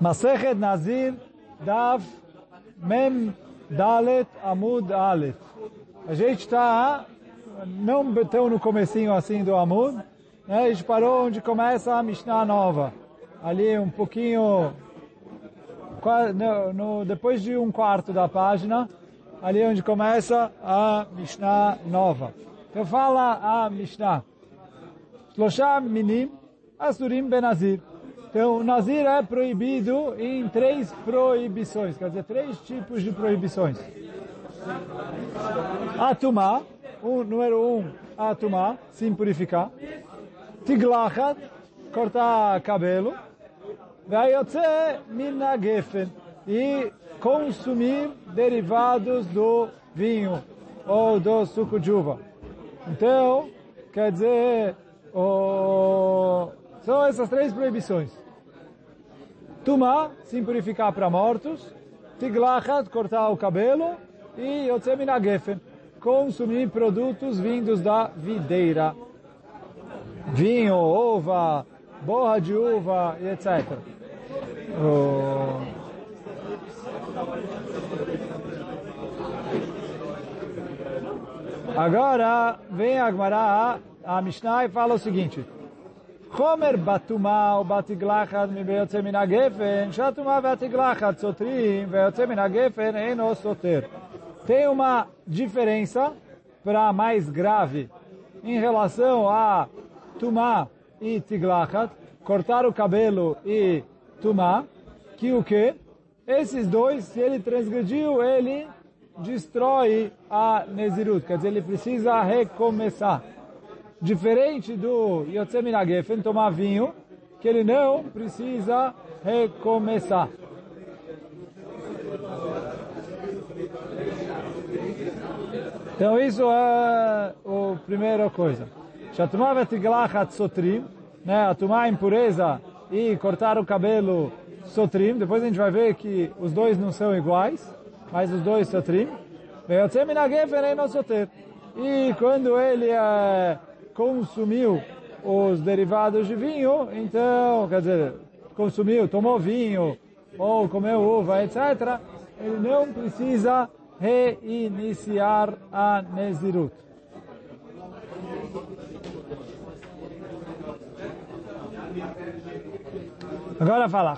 Masechet Nazir, Dav, Mem, Dalet, Amud, Aleph. A gente está não tão no comecinho assim do Amud, né? a gente parou onde começa a Mishnah nova. Ali um pouquinho, no, depois de um quarto da página, ali onde começa a Mishnah nova. Então fala a Mishnah. Shloshah minim asurim benazir. Então, Nazir é proibido em três proibições, quer dizer, três tipos de proibições. Atumá, o número um, atumá, se purificar. Tiglachat, cortar cabelo. Vayotze minagefen, e consumir derivados do vinho ou do suco de uva. Então, quer dizer, o... são essas três proibições. Tumá, se purificar para mortos. Tiglachat, cortar o cabelo. E Yotzemina Gefen, consumir produtos vindos da videira. Vinho, uva, borra de uva etc. Oh. Agora vem a Agmará, a Mishnah, e fala o seguinte. Chomer batuma או בתגלחת ויוצא מן הגפן, שהטומאה והתגלחת סותרים ויוצא מן הגפן אינו סותר. Tem uma diferença para mais grave em relação a tumá e tiglachat, cortar o cabelo e tumá, que o que? Esses dois, se ele transgrediu, ele destrói a Nezirut, quer dizer, ele precisa recomeçar. Diferente do Yotzemina Gefen, tomar vinho, que ele não precisa recomeçar. Então isso é a primeira coisa. Shatumah vetiglachat sotrim, né, a tomar impureza e cortar o cabelo sotrim. Depois a gente vai ver que os dois não são iguais, mas os dois sotrim. E quando ele é, consumiu os derivados de vinho, então, quer dizer, consumiu, tomou vinho, ou comeu uva, etc., ele não precisa reiniciar a Nezirut. Agora fala.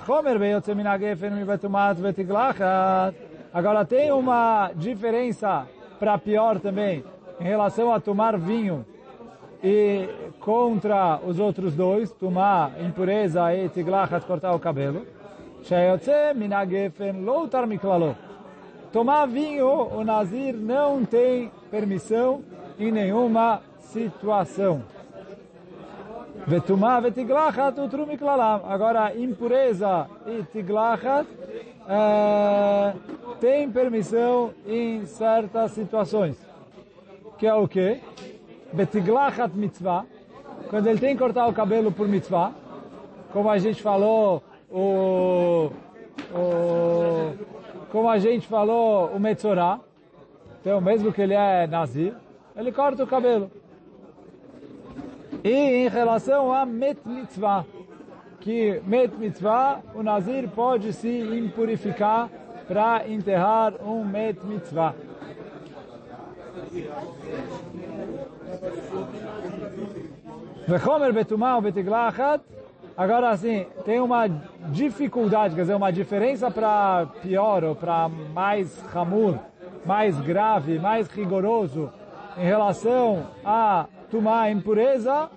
Agora tem uma diferença para pior também em relação a tomar vinho e contra os outros dois, tomar impureza e tiglachat, cortar o cabelo. Sheyotze min hagefen lo utar miklalo. Tomar vinho, o Nazir não tem permissão em nenhuma situação. Vetumá vetiglachat utru miklalam. Agora, impureza e tiglachat é, tem permissão em certas situações. Que é o quê? Betiglachat mitzvah. Quando ele tem que cortar o cabelo por mitzvah. Como a gente falou, o, o como a gente falou, o metzorah. Então, mesmo que ele é nazir, ele corta o cabelo. E em relação a Met Mitzvah, que Met Mitzvah, o Nazir pode se impurificar para enterrar um Met Mitzvah. Vechomer betumah betiglachat. Agora assim, tem uma dificuldade, quer dizer, uma diferença para pior ou para mais ramur, mais grave, mais rigoroso em relação a tomar impureza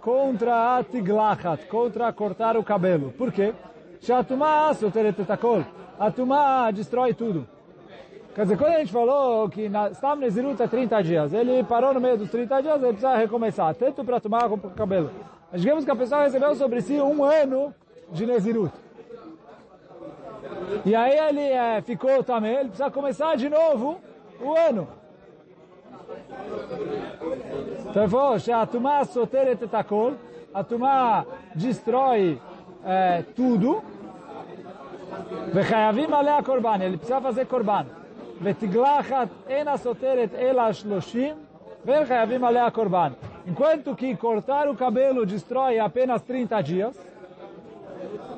contra a tiglachat, contra cortar o cabelo. Por quê? A tumá destrói tudo. Quer dizer, quando a gente falou que Stam Nezirut é 30 dias, ele parou no meio dos 30 dias, ele precisa recomeçar, tanto para tomar como para o cabelo. Digamos que a pessoa recebeu sobre si um ano de Nezirut. E aí ele é, ficou também, ele precisa começar de novo o ano. Então ele falou, a Tumá soteret etakol, a Tumá destrói é, tudo, וחייבים עליה קורבן, ele precisa fazer קורבן. Enquanto que cortar o cabelo destrói apenas 30 dias,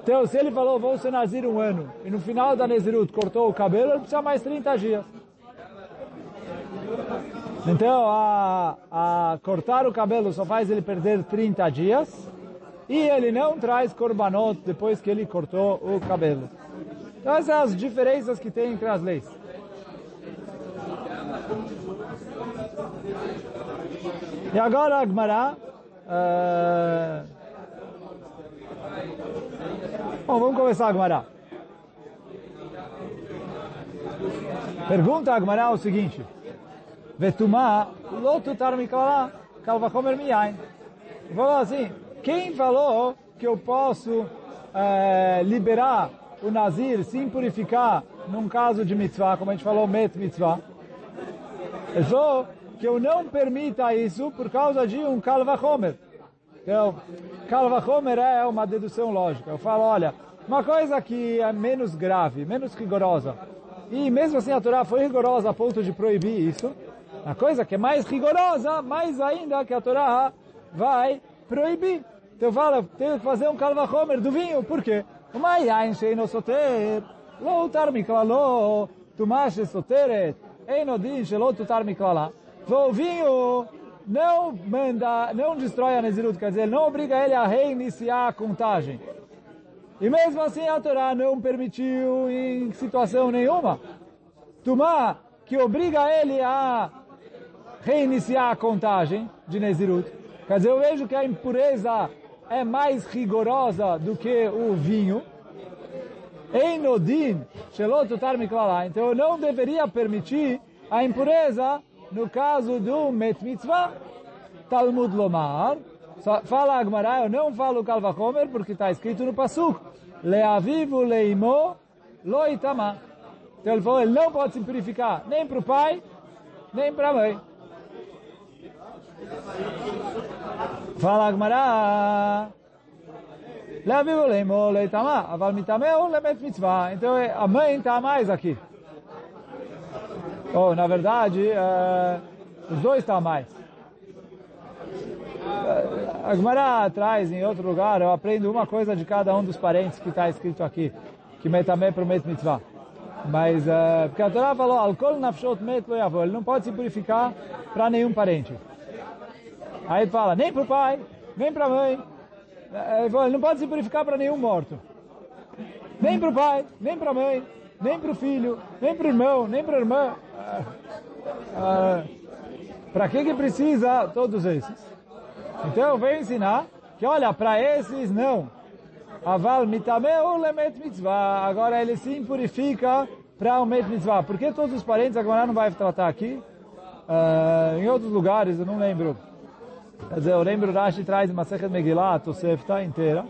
então se ele falou, vou ser nazir um ano, e no final da Nezirut cortou o cabelo, ele precisa mais 30 dias. Então, a, a cortar o cabelo só faz ele perder 30 dias, e ele não traz korbanot depois que ele cortou o cabelo. Então essas são as diferenças que tem entre as leis. E agora a. Uh... Bom, vamos começar a. Pergunta a o seguinte. Vetumá, lotu tarmiklala, kalvachomer miyain. Falou assim, quem falou que eu posso é, liberar o Nazir sem purificar num caso de mitzvah, como a gente falou, met mitzvah? Falou que eu não permita isso por causa de um kalvachomer. Então, kalvachomer é uma dedução lógica. Eu falo, olha, uma coisa que é menos grave, menos rigorosa, e mesmo assim a Torá foi rigorosa a ponto de proibir isso, a coisa que é mais rigorosa, mais ainda que a Torá vai proibir. Então eu falo, tenho que fazer um kalvachomer do vinho, por quê? Uma yain sheino soter, lo utar miklalo, tumash soteret, eino din shelo tutar miklala. O vinho não manda, não destrói a Nezirut, quer dizer, não obriga ele a reiniciar a contagem. E mesmo assim a Torá não permitiu em situação nenhuma. Tumá, que obriga ele a reiniciar a contagem de Nezirut. Quer dizer, eu vejo que a impureza é mais rigorosa do que o vinho. Einodin, shelotutar miklala. Então eu não deveria permitir a impureza no caso do Met Mitzvah. Talmud Lomar. Fala Agmará, eu não falo Kalvachomer porque está escrito no Pasuk. Leavivu leimo loitama. Então ele falou, ele não pode se purificar nem para o pai, nem para a mãe. Fala Agmará. Leavivu leimo loitama. Aval mitameu lemet mitzvah. Então a mãe está mais aqui. Ou, oh, na verdade, os dois estão mais. A Gemara traz em outro lugar, eu aprendo uma coisa de cada um dos parentes que está escrito aqui, que metamé promete mitzvah. Mas, porque a Torá falou, alcool nafshot met lo yavo, ele não pode se purificar para nenhum parente. Aí ele fala, nem para o pai, nem para a mãe. Ele, fala, ele não pode se purificar para nenhum morto. Nem para o pai, nem para a mãe, nem para o filho, nem para o irmão, nem para a irmã. Uh, uh, para que que precisa todos esses? Então eu venho ensinar que, olha, para esses não. Aval mitameu lemet mitzvah. Agora ele se impurifica para o met mitzvah. Por que todos os parentes agora não vai tratar aqui? Uh, em outros lugares, eu não lembro. Quer dizer, eu lembro Rashi traz uma Sechet Megillah, Tosefta inteira.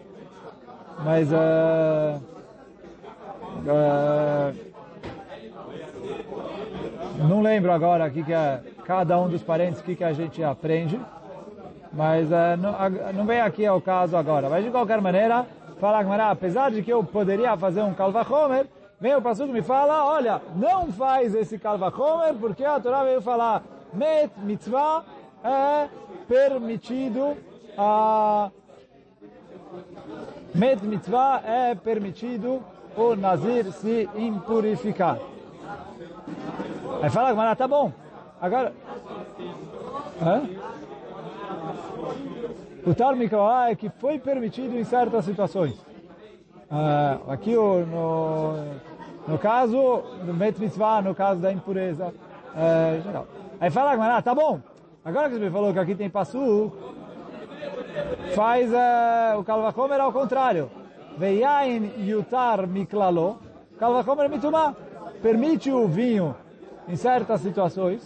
Mas... Uh, uh, não lembro agora aqui que é cada um dos parentes, o que, que a gente aprende mas uh, não, não vem aqui ao caso agora. Mas de qualquer maneira, fala Gmará, apesar de que eu poderia fazer um Kalvachomer, vem o Passuco me fala, olha, não faz esse Kalvachomer, porque a Torá veio falar, Met Mitzvah é permitido a... Met Mitzvah é permitido o Nazir se impurificar. Aí fala Gmará, tá bom, agora... Hã? O Tar é que foi permitido em certas situações. Uh, aqui no, no caso do Met Mitzvah, no caso da impureza uh, geral. Aí fala, ah, tá bom, agora que você me falou que aqui tem passu, faz uh, o Kalvachomer ao contrário. Veiain yutar miklalo, Kalvachomer mitumá. Permite o vinho em certas situações.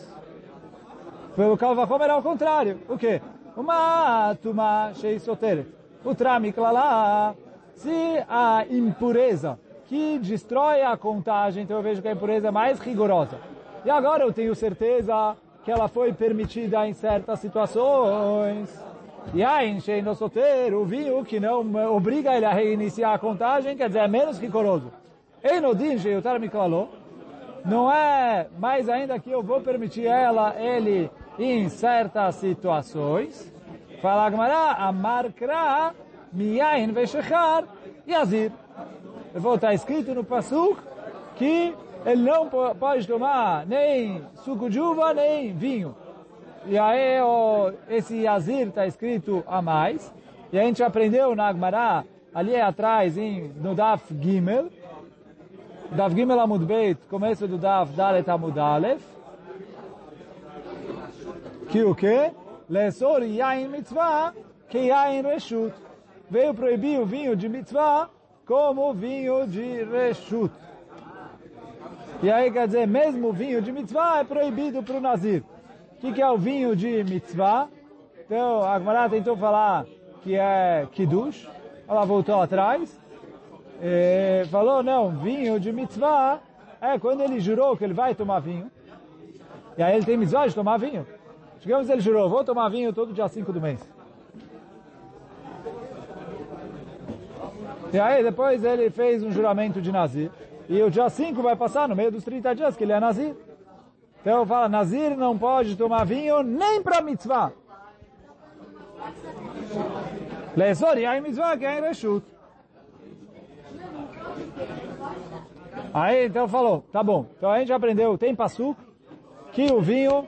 Pelo Kalvachomer ao contrário. O quê? uma tuma sheisoteret. Utramiklala. Se a impureza que destrói a contagem, então eu vejo que a impureza é mais rigorosa. E agora eu tenho certeza que ela foi permitida em certas situações. E aí, no soter, o vinho que não obriga ele a reiniciar a contagem, quer dizer, é menos rigoroso. Enodin, não é mais ainda que eu vou permitir ela, ele, em certas situações. Fala Agmará, Amar Kra, Miyain Veshechar, Yazir. Ele falou, está escrito no Pasuk que ele não pode tomar nem suco de uva, nem vinho. E aí esse Yazir está escrito a mais. E a gente aprendeu na Agmará, ali atrás, em, no Daf Gimel, Daf Gimel Amud Beit, começo do Daf Dalet Amud Aleph, que o quê? Lesor Yain Mitzvah, que Yain Reshut. Veio proibir o vinho de Mitzvah como vinho de Reshut. E aí quer dizer, mesmo o vinho de Mitzvah é proibido para o Nazir. O que, que, é o vinho de Mitzvah? Então, a Gemara tentou falar que é Kiddush, ela voltou atrás, falou, não, vinho de Mitzvah é quando ele jurou que ele vai tomar vinho, e aí ele tem Mitzvah de tomar vinho. Digamos ele jurou, vou tomar vinho todo dia 5 do mês. E aí depois ele fez um juramento de Nazir. E o dia 5 vai passar no meio dos 30 dias que ele é Nazir. Então fala, Nazir não pode tomar vinho nem para mitzvah. Lesor e mitzvah que é. Aí então falou, tá bom. Então a gente aprendeu, tem passuco, que o vinho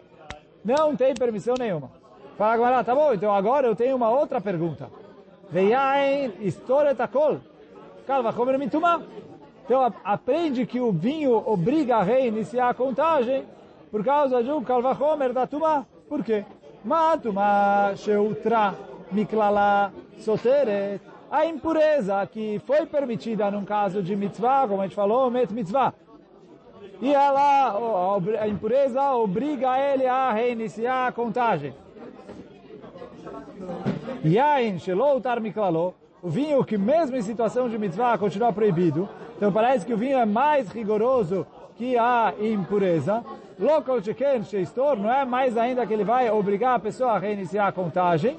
não tem permissão nenhuma. Fala agora, tá bom, então agora eu tenho uma outra pergunta. Veiain história takol. Calva, comer mitumá. Então aprende que o vinho obriga a reiniciar a contagem por causa de um calvachomer da tumá. Por quê? Matuma sheutra miklala soteret. A impureza que foi permitida num caso de mitzvah, como a gente falou, met mitzvah e ela, a impureza, obriga ele a reiniciar a contagem. Yain shelo tar miklalo, o vinho que mesmo em situação de mitzvah continua proibido, então parece que o vinho é mais rigoroso que a impureza. Local chicken sheistor, não é mais ainda que ele vai obrigar a pessoa a reiniciar a contagem.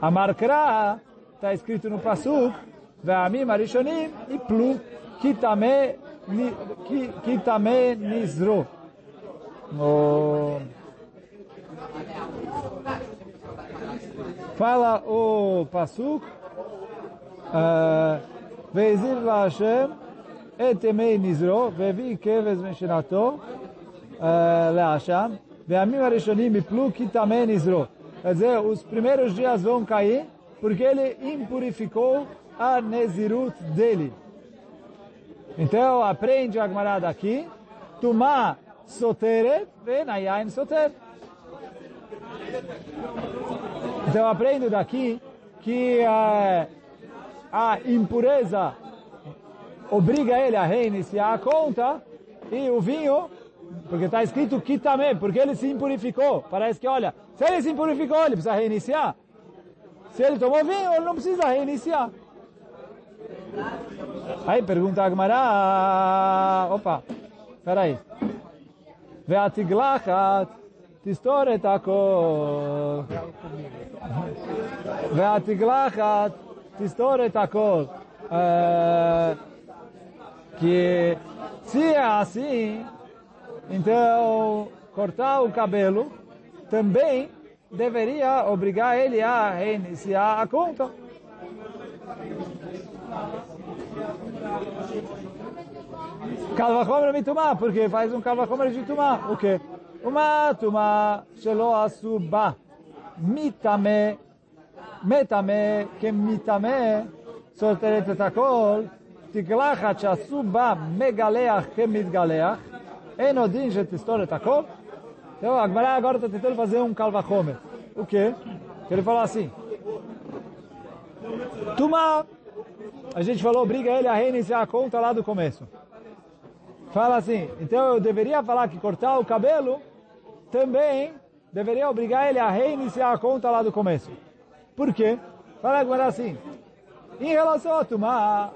A markra está escrito no Pasuk, Ve'amim arishonim e plu, kitame também nizro. Fala o Pasuk, Vezir la Hashem, et emei nizro, vevi kevez meshinato, leasham, ve'amim arishonim iplu ki também nizro. Quer dizer, os primeiros dias vão cair, porque ele impurificou a nezirut dele. Então, aprende a Gemara daqui, Tumá soteret, venayain soter. Eu aprendo daqui que a impureza obriga ele a reiniciar a conta e o vinho, porque está escrito que também, porque ele se impurificou. Parece que, olha, se ele se impurificou, ele precisa reiniciar. Se ele tomou vinho, ele não precisa reiniciar. Aí pergunta a Agmará, ah, opa, peraí. Veatiglachat, tistore akor. והתגלחת תסתור את הכל. Que se é assim, então cortar o cabelo também deveria obrigar ele a reiniciar a conta. Calvachomer mitumá, porque faz um calvachomer de tumá. O quê? Uma tumá shelo asuba mitame metame que mitame סותרת את הכל, תגלחת שעשו בה מגלח כמתגלח, אין עוד דין שתסתור את הכל. Então, a Gemara agora está tentando fazer um calvachomer. O quê? Que ele falou assim. Tuma a gente falou, obriga ele a reiniciar a conta lá do começo. Fala assim, então eu deveria falar que cortar o cabelo também deveria obrigar ele a reiniciar a conta lá do começo. Por quê? Fala agora assim, em relação a tomar,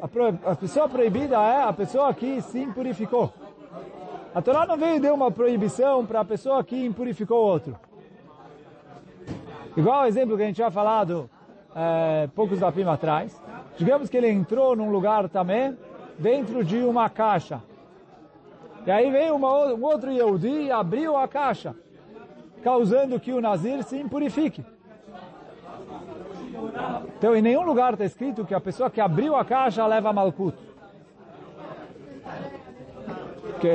a, a pessoa proibida é a pessoa que se impurificou. A Torá não veio de uma proibição para a pessoa que impurificou o outro. Igual o exemplo que a gente tinha falado é, poucos da prima atrás. Digamos que ele entrou num lugar também, dentro de uma caixa. E aí veio uma, um outro Yehudi e abriu a caixa, causando que o Nazir se impurifique. Então, em nenhum lugar está escrito que a pessoa que abriu a caixa leva malkut. Que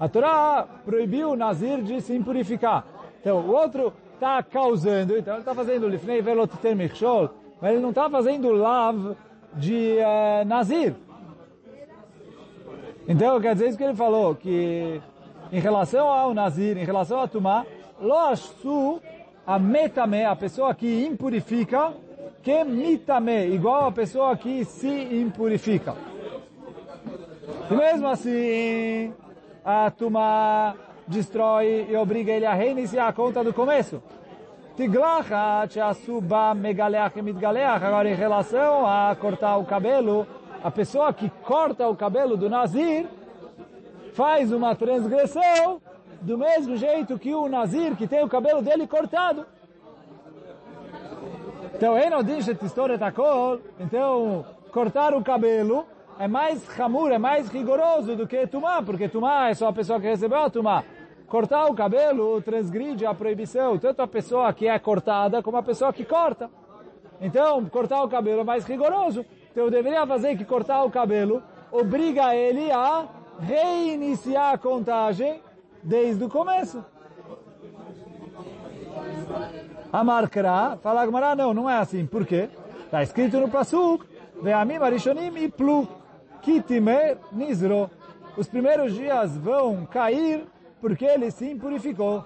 a Torá proibiu o Nazir de se impurificar. Então, o outro está causando, então ele está fazendo lifnei velot ter michshol, mas ele não está fazendo lav de uh, Nazir. Então, quer dizer isso que ele falou, que em relação ao Nazir, em relação a Tumá, lo ashtu a metame, a pessoa que impurifica, que mitame, igual a pessoa que se impurifica. E mesmo assim, a Tumá destrói e obriga ele a reiniciar a conta do começo. Tiglacha, suba megaleach e mitgaleach. Agora, em relação a cortar o cabelo, a pessoa que corta o cabelo do Nazir faz uma transgressão do mesmo jeito que o Nazir que tem o cabelo dele cortado. Então, então cortar o cabelo é mais hamur, é mais rigoroso do que Tumá, porque Tumá é só a pessoa que recebeu a Tumá. Cortar o cabelo transgride a proibição, tanto a pessoa que é cortada como a pessoa que corta. Então, cortar o cabelo é mais rigoroso. Então, eu deveria fazer que cortar o cabelo obriga ele a reiniciar a contagem desde o começo. A marcará, fala Agmará, não, não é assim. Por quê? Está escrito no Pasuk, Ve'amim arishonim e plu, kitime nizro. Os primeiros dias vão cair porque ele se impurificou.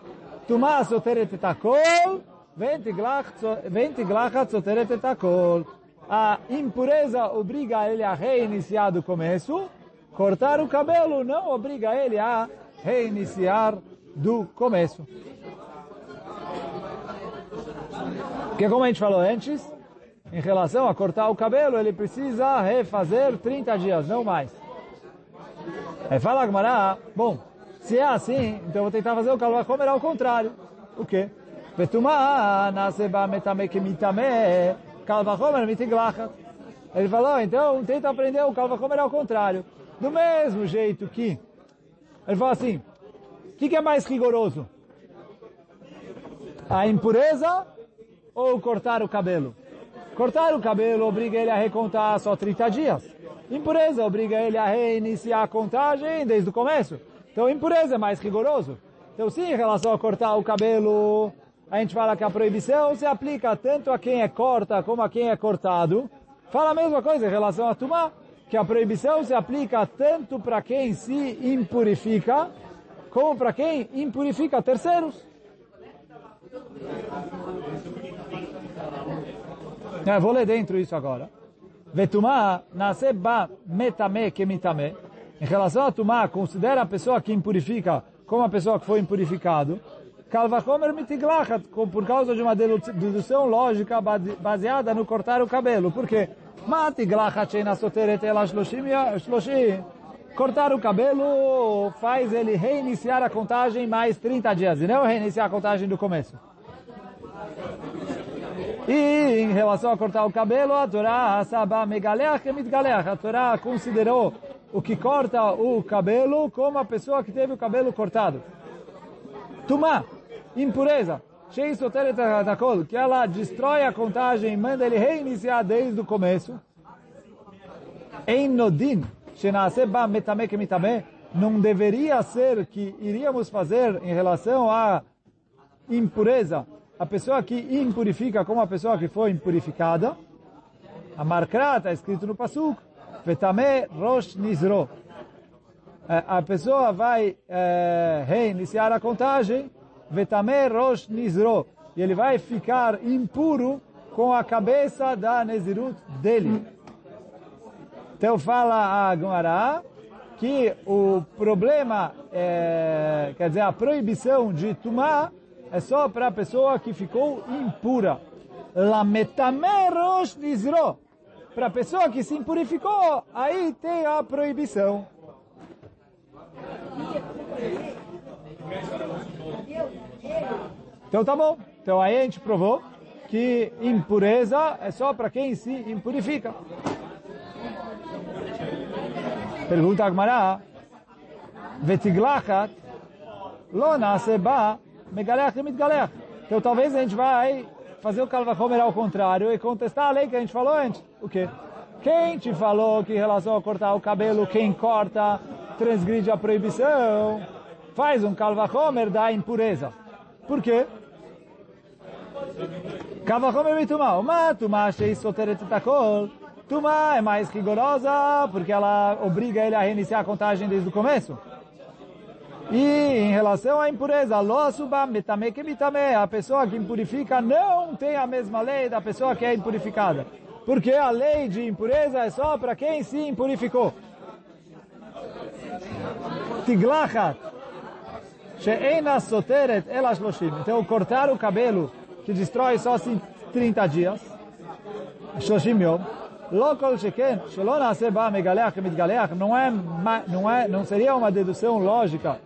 Etakol, ventiglachat soteret etakol. A impureza obriga ele a reiniciar do começo, cortar o cabelo não obriga ele a reiniciar do começo. Porque como a gente falou antes, em relação a cortar o cabelo, ele precisa refazer 30 dias, não mais. Aí fala a Gmará, bom, se é assim, então eu vou tentar fazer o Kalvachomer ao contrário. O quê? Ele falou, então tenta aprender o Kalvachomer ao contrário. Do mesmo jeito que ele fala assim, o que, que é mais rigoroso? A impureza ou cortar o cabelo? Cortar o cabelo obriga ele a recontar só 30 dias. Impureza obriga ele a reiniciar a contagem desde o começo. Então impureza é mais rigoroso. Então sim, em relação a cortar o cabelo, a gente fala que a proibição se aplica tanto a quem é corta como a quem é cortado. Fala a mesma coisa em relação a tumá que a proibição se aplica tanto para quem se impurifica, como para quem impurifica terceiros. É, vou ler dentro isso agora. Vetumá naseba metame mitame. Em relação a tumá, considera a pessoa que impurifica como a pessoa que foi impurificado. Kalvachomer mitiglachat, por causa de uma dedução lógica baseada no cortar o cabelo. Por quê? Cortar o cabelo faz ele reiniciar a contagem mais 30 dias, e não reiniciar a contagem do começo. E em relação a cortar o cabelo, a Torá a Torá considerou o que corta o cabelo como a pessoa que teve o cabelo cortado. Tumá, impureza que ela destrói a contagem e manda ele reiniciar desde o começo. Em Nodin, não deveria ser que iríamos fazer em relação à impureza, a pessoa que impurifica como a pessoa que foi impurificada. A marcra está escrito no Pasuk, Vetame Rosh Nizro. É, a pessoa vai é, reiniciar a contagem Vetame Rosh Nizro. E ele vai ficar impuro com a cabeça da Nezirut dele. Então fala a Gemara que o problema, é, quer dizer, a proibição de tomar é só para a pessoa que ficou impura. Lametame Rosh Nizro. Para a pessoa que se impurificou, aí tem a proibição. Então tá bom. Então aí a gente provou que impureza é só para quem se impurifica. Pergunta Agmará. Vetiglachat lo ba megaleach mitgaleach. Então talvez a gente vai fazer o Kalvachomer ao contrário e contestar a lei que a gente falou antes. O quê? Quem te falou que em relação a cortar o cabelo, quem corta transgride a proibição, faz um Kalvachomer da impureza. Por quê? Kalvachomer mitumá. Uma tumá shei soteret takol. Tumá é mais rigorosa porque ela obriga ele a reiniciar a contagem desde o começo. E em relação à impureza, a pessoa que impurifica não tem a mesma lei da pessoa que é impurificada. Porque a lei de impureza é só para quem se impurificou. Tiglachat, Então, cortar o cabelo, que destrói só 30 dias, shloshim yom, sheken, shelo nase ba megaleach mitgaleach, não é, não seria uma dedução lógica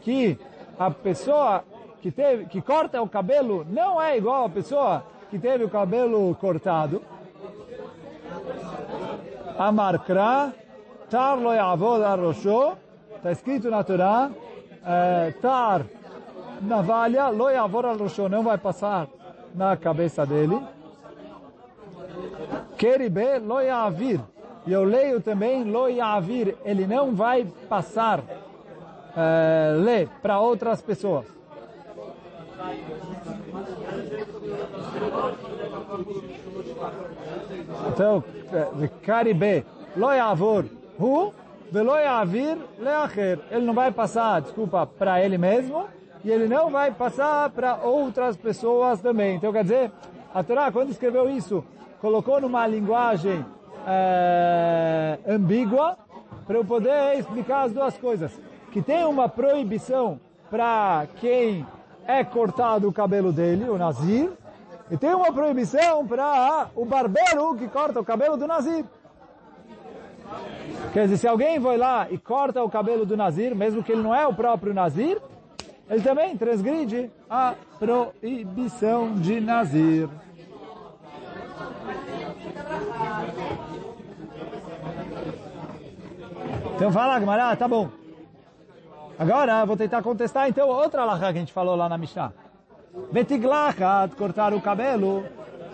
que a pessoa que teve, que corta o cabelo não é igual a pessoa que teve o cabelo cortado. Amarkra, tar lo yavod arrosho, está escrito na Torá, é, tar, navalha, lo yavod arrosho, não vai passar na cabeça dele. Keribe, lo yavir. E eu leio também, lo yavir, ele não vai passar é, ler para outras pessoas. Então, Caribe, lo yavor hu, velo leacher. Ele não vai passar, desculpa, para ele mesmo, e ele não vai passar para outras pessoas também. Então, quer dizer, a Torá, quando escreveu isso, colocou numa linguagem é, ambígua, para eu poder explicar as duas coisas que tem uma proibição para quem é cortado o cabelo dele, o Nazir, e tem uma proibição para o barbeiro que corta o cabelo do Nazir. Quer dizer, se alguém vai lá e corta o cabelo do Nazir, mesmo que ele não é o próprio Nazir, ele também transgride a proibição de Nazir. Então fala, Gmará, tá bom. Agora, vou tentar contestar então outra alahá que a gente falou lá na Mishnah. Betiglachat, cortar o cabelo.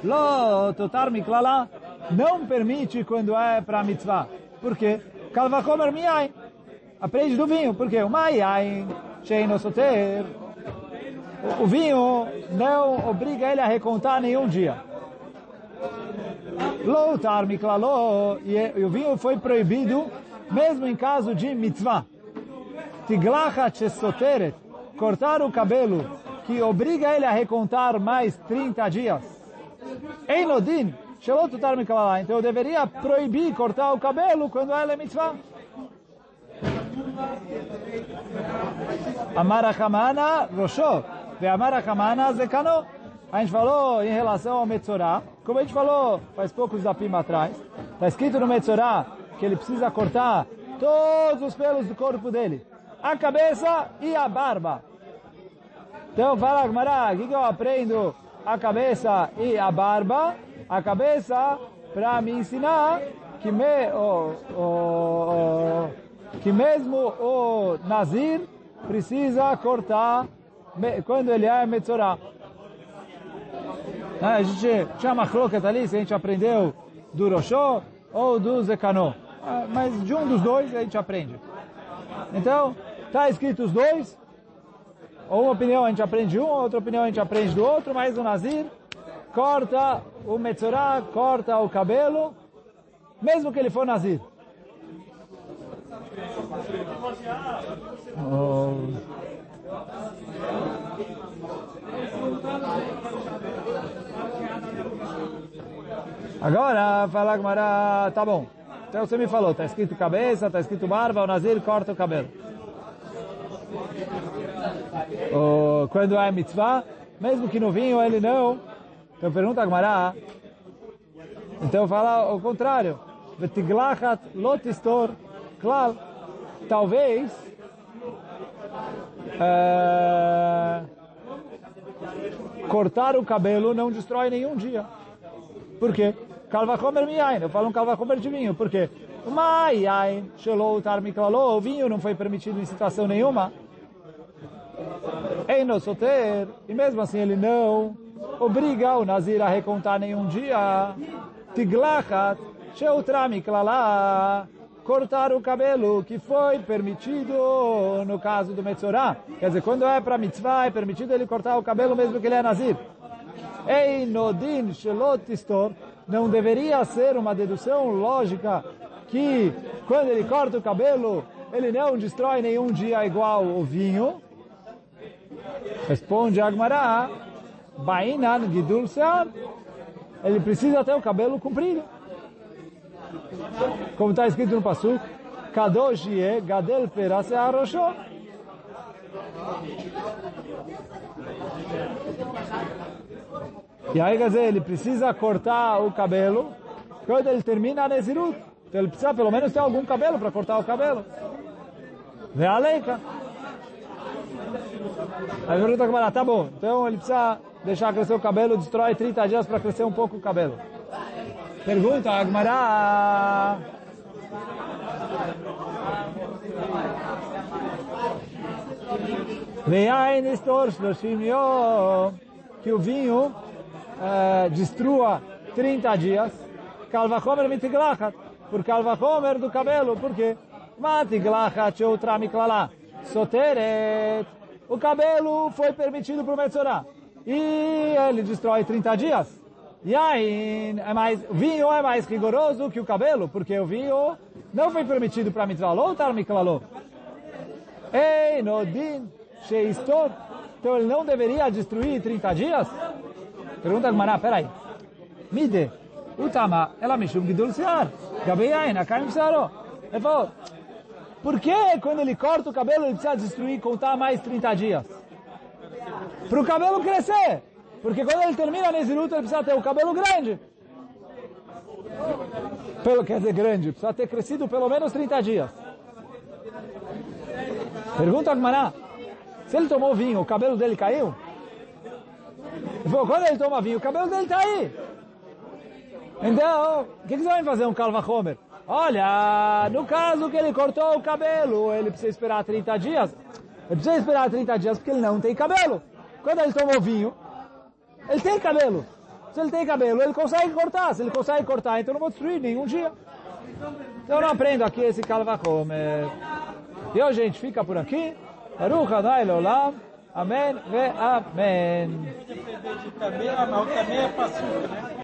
Lo, totar miklala, não permite quando é para mitzvah. Por quê? Kalvachomer miyain. Aprende do vinho. Por quê? O mayain, sheino soter. O vinho não obriga ele a recontar nenhum dia. Lo, tar miklalo. E o vinho foi proibido mesmo em caso de mitzvah. Tiglachat Soteret, cortar o cabelo, que obriga ele a recontar mais 30 dias. Mikalalá. Então eu deveria proibir cortar o cabelo quando ela é mitzvah. Amarachamana Rosho, ve Amarachamana Zekano. A gente falou em relação ao Metzorah, como a gente falou faz poucos zapim atrás, está escrito no Metzorah que ele precisa cortar todos os pelos do corpo dele a cabeça e a barba. Então fala Gmará, o que eu aprendo? A cabeça e a barba. A cabeça para me ensinar que, me, oh, oh, que mesmo o Nazir precisa cortar quando ele é Metzorah. Ah, a gente tinha uma croqueta ali, se a gente aprendeu do Roshó ou do Zekanó. Ah, mas de um dos dois a gente aprende. Então, Está escrito os dois. Uma opinião a gente aprende um, outra opinião a gente aprende do outro, mas o Nazir corta o Metzorah, corta o cabelo, mesmo que ele for Nazir. Oh. Agora, fala Gmará, tá bom. Então você me falou, tá escrito cabeça, tá escrito barba, o Nazir corta o cabelo ou quando é mitzvah, mesmo que no vinho ele não. Então pergunta a Gmará. Então fala o contrário. Vetiglachat lotistor klal. Talvez é, cortar o cabelo não destrói nenhum dia. Por quê? Kalvachomer miyain. Eu falo um kalvachomer de vinho. Por quê? O maiain, shelou tar miklalo. O vinho não foi permitido em situação nenhuma. Eino soter, e mesmo assim ele não obriga o Nazir a recontar nenhum dia. Tiglachat, Sheutrami cortar o cabelo, que foi permitido no caso do Metzorah. Quer dizer, quando é para mitzvah, é permitido ele cortar o cabelo mesmo que ele é Nazir. Ei, Nodin Shelotistor, não deveria ser uma dedução lógica que quando ele corta o cabelo, ele não destrói nenhum dia igual o vinho? Responde Agmará, Bainan Gidul Sear. Ele precisa ter o cabelo comprido. Como está escrito no Pasuk, Kadosh Ye Gadel Pera Sear. E aí, quer dizer, ele precisa cortar o cabelo quando ele termina a Nezirut. Então ele precisa pelo menos ter algum cabelo para cortar o cabelo. Vê a leica. Aí pergunta a tá bom, então ele precisa deixar crescer o cabelo, destrói 30 dias para crescer um pouco o cabelo. Pergunta Agmará. Que o vinho uh, destrua 30 dias, kalvachomer mitiglachat, por kalvachomer do cabelo, por quê? Matiglachat outra miklala, soteret, o cabelo foi permitido para o Metzorah, e ele destrói 30 dias. E aí, é mais, vinho é mais rigoroso que o cabelo, porque o vinho não foi permitido para mitzvah, ou tar miklalot. Ei, no din, sheistor, então ele não deveria destruir 30 dias? Pergunta Gmará, peraí. Mide, utama, ela mishum gidul sear, gabeyain, akaim searo. Ele falou, por que quando ele corta o cabelo ele precisa destruir, contar mais 30 dias? Para o cabelo crescer. Porque quando ele termina a Nezirut, ele precisa ter o cabelo grande. Pelo, quer dizer, grande. Precisa ter crescido pelo menos 30 dias. Pergunta a Gmará. Se ele tomou vinho, o cabelo dele caiu? Falou, quando ele toma vinho, o cabelo dele está aí. Então, o que, que você vai fazer um Calva Homer? Olha, no caso que ele cortou o cabelo, ele precisa esperar 30 dias. Ele precisa esperar 30 dias porque ele não tem cabelo. Quando ele tomou vinho, ele tem cabelo. Se ele tem cabelo, ele consegue cortar. Se ele consegue cortar, então não vou destruir nenhum dia. Então eu não aprendo aqui esse Calva Homer. E hoje a gente fica por aqui. Baruch Adonai Leolam. Amém ve Amém.